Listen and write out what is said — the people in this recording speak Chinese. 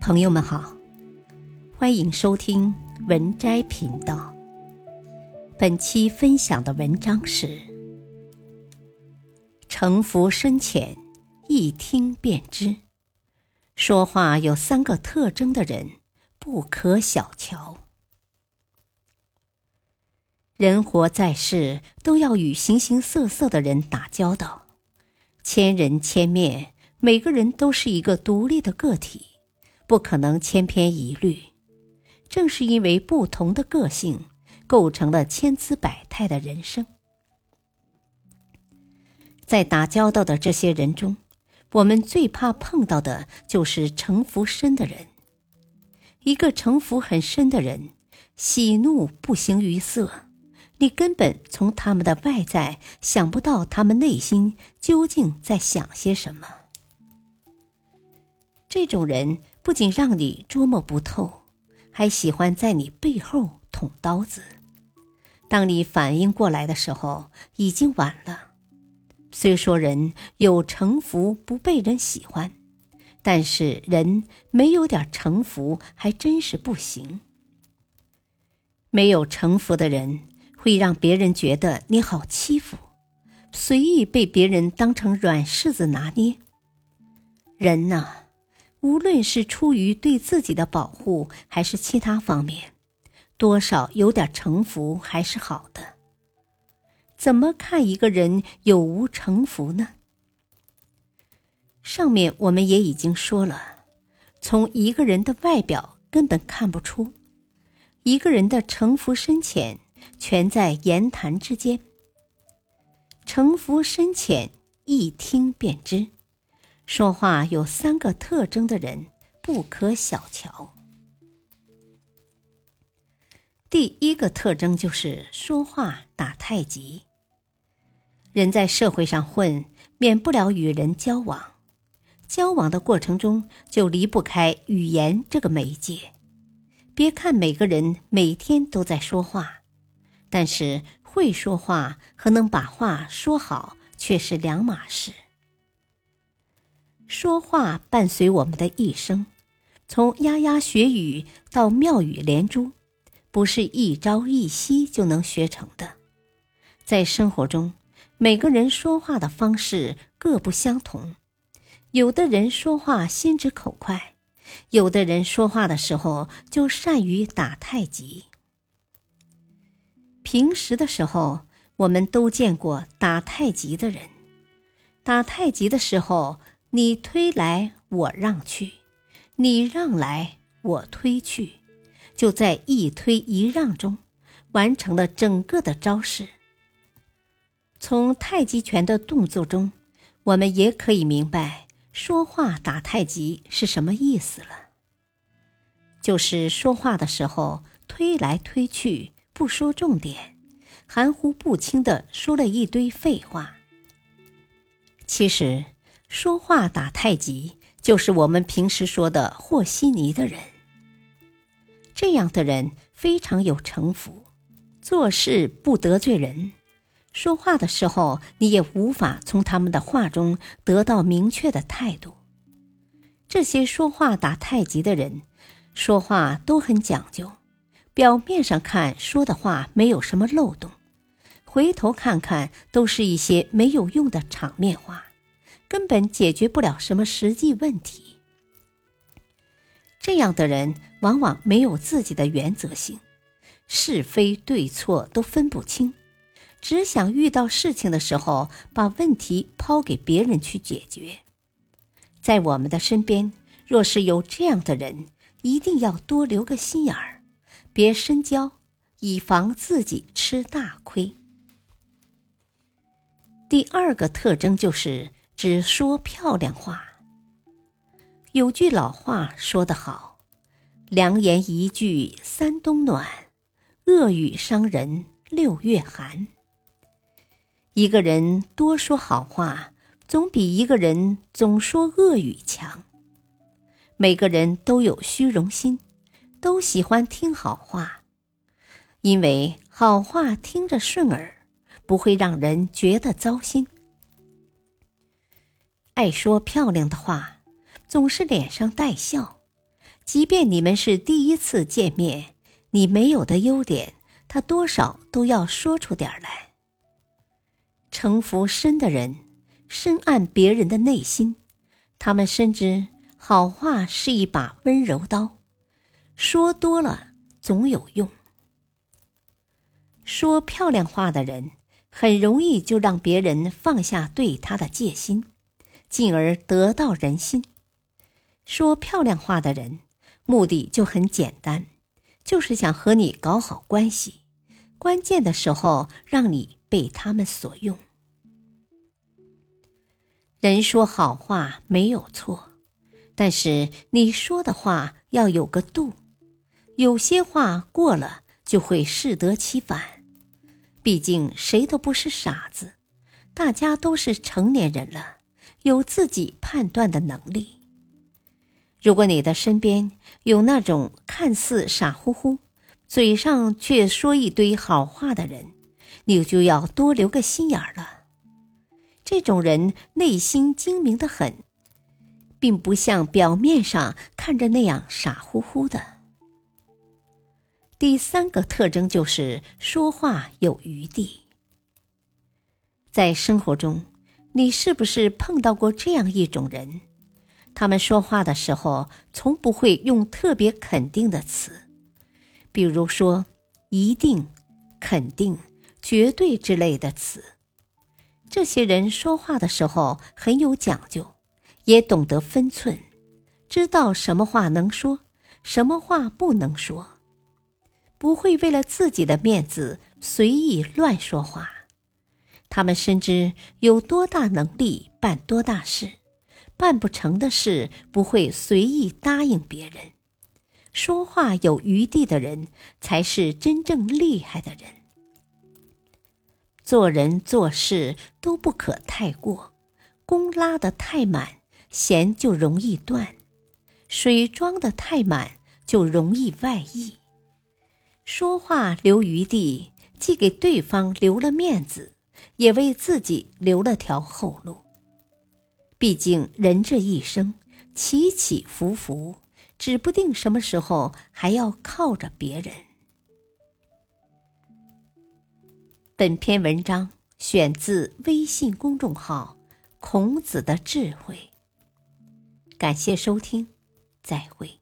朋友们好，欢迎收听文摘频道。本期分享的文章是：城府深浅，一听便知。说话有三个特征的人，不可小瞧。人活在世，都要与形形色色的人打交道，千人千面，每个人都是一个独立的个体。不可能千篇一律，正是因为不同的个性，构成了千姿百态的人生。在打交道的这些人中，我们最怕碰到的就是城府深的人。一个城府很深的人，喜怒不形于色，你根本从他们的外在想不到他们内心究竟在想些什么。这种人。不仅让你捉摸不透，还喜欢在你背后捅刀子。当你反应过来的时候，已经晚了。虽说人有城府不被人喜欢，但是人没有点城府还真是不行。没有城府的人会让别人觉得你好欺负，随意被别人当成软柿子拿捏。人呐。无论是出于对自己的保护，还是其他方面，多少有点城府还是好的。怎么看一个人有无城府呢？上面我们也已经说了，从一个人的外表根本看不出，一个人的城府深浅全在言谈之间。城府深浅，一听便知。说话有三个特征的人不可小瞧。第一个特征就是说话打太极。人在社会上混，免不了与人交往，交往的过程中就离不开语言这个媒介。别看每个人每天都在说话，但是会说话和能把话说好却是两码事。说话伴随我们的一生，从牙牙学语到妙语连珠，不是一朝一夕就能学成的。在生活中，每个人说话的方式各不相同，有的人说话心直口快，有的人说话的时候就善于打太极。平时的时候，我们都见过打太极的人，打太极的时候。你推来我让去，你让来我推去，就在一推一让中，完成了整个的招式。从太极拳的动作中，我们也可以明白说话打太极是什么意思了。就是说话的时候推来推去，不说重点，含糊不清的说了一堆废话。其实。说话打太极，就是我们平时说的和稀泥的人。这样的人非常有城府，做事不得罪人，说话的时候你也无法从他们的话中得到明确的态度。这些说话打太极的人，说话都很讲究，表面上看说的话没有什么漏洞，回头看看都是一些没有用的场面话。根本解决不了什么实际问题。这样的人往往没有自己的原则性，是非对错都分不清，只想遇到事情的时候把问题抛给别人去解决。在我们的身边，若是有这样的人，一定要多留个心眼儿，别深交，以防自己吃大亏。第二个特征就是。只说漂亮话。有句老话说得好：“良言一句三冬暖，恶语伤人六月寒。”一个人多说好话，总比一个人总说恶语强。每个人都有虚荣心，都喜欢听好话，因为好话听着顺耳，不会让人觉得糟心。爱说漂亮的话，总是脸上带笑，即便你们是第一次见面，你没有的优点，他多少都要说出点来。城府深的人，深谙别人的内心，他们深知好话是一把温柔刀，说多了总有用。说漂亮话的人，很容易就让别人放下对他的戒心，进而得到人心。说漂亮话的人。目的就很简单，就是想和你搞好关系，关键的时候让你被他们所用。人说好话没有错，但是你说的话要有个度，有些话过了就会适得其反。毕竟谁都不是傻子，大家都是成年人了，有自己判断的能力。如果你的身边有那种看似傻乎乎，嘴上却说一堆好话的人，你就要多留个心眼儿了。这种人内心精明的很，并不像表面上看着那样傻乎乎的。第三个特征就是说话有余地。在生活中，你是不是碰到过这样一种人？他们说话的时候，从不会用特别肯定的词，比如说“一定”“肯定”“绝对”之类的词。这些人说话的时候很有讲究，也懂得分寸，知道什么话能说，什么话不能说，不会为了自己的面子随意乱说话。他们深知有多大能力办多大事。办不成的事不会随意答应别人，说话有余地的人才是真正厉害的人。做人做事都不可太过，弓拉得太满，弦就容易断；水装得太满，就容易外溢。说话留余地，既给对方留了面子，也为自己留了条后路。毕竟人这一生起起伏伏，指不定什么时候还要靠着别人。本篇文章选自微信公众号“孔子的智慧”。感谢收听，再会。